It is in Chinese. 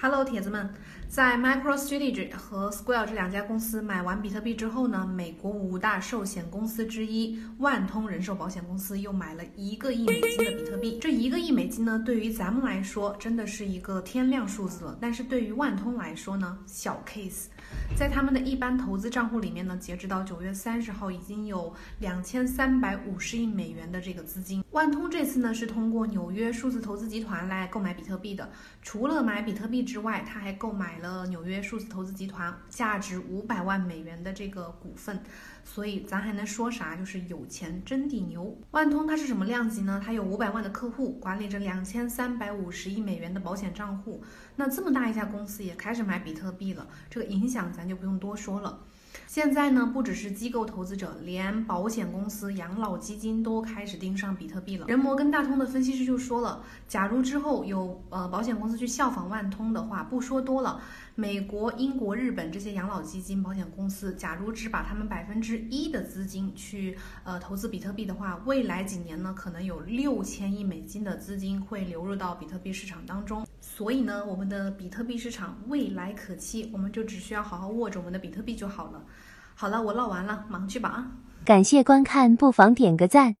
Hello，铁子们，在 MicroStrategy 和 Square 这两家公司买完比特币之后呢，美国五大寿险公司之一万通人寿保险公司又买了一个亿美金的比特币。这一个亿美金呢，对于咱们来说真的是一个天量数字了，但是对于万通来说呢，小 case。在他们的一般投资账户里面呢，截止到九月三十号，已经有两千三百五十亿美元的这个资金。万通这次呢是通过纽约数字投资集团来购买比特币的，除了买比特币之外，他还购买了纽约数字投资集团价值五百万美元的这个股份。所以咱还能说啥？就是有钱真顶牛。万通它是什么量级呢？它有五百万的客户，管理着两千三百五十亿美元的保险账户。那这么大一家公司也开始买比特币了，这个影响咱就不用多说了。现在呢，不只是机构投资者，连保险公司、养老基金都开始盯上比特币了。人摩根大通的分析师就说了，假如之后有呃保险公司去效仿万通的话，不说多了，美国、英国、日本这些养老基金、保险公司，假如只把他们百分之一的资金去呃投资比特币的话，未来几年呢，可能有六千亿美金的资金会流入到比特币市场当中。所以呢，我们的比特币市场未来可期，我们就只需要好好握着我们的比特币就好了。好了，我唠完了，忙去吧啊！感谢观看，不妨点个赞。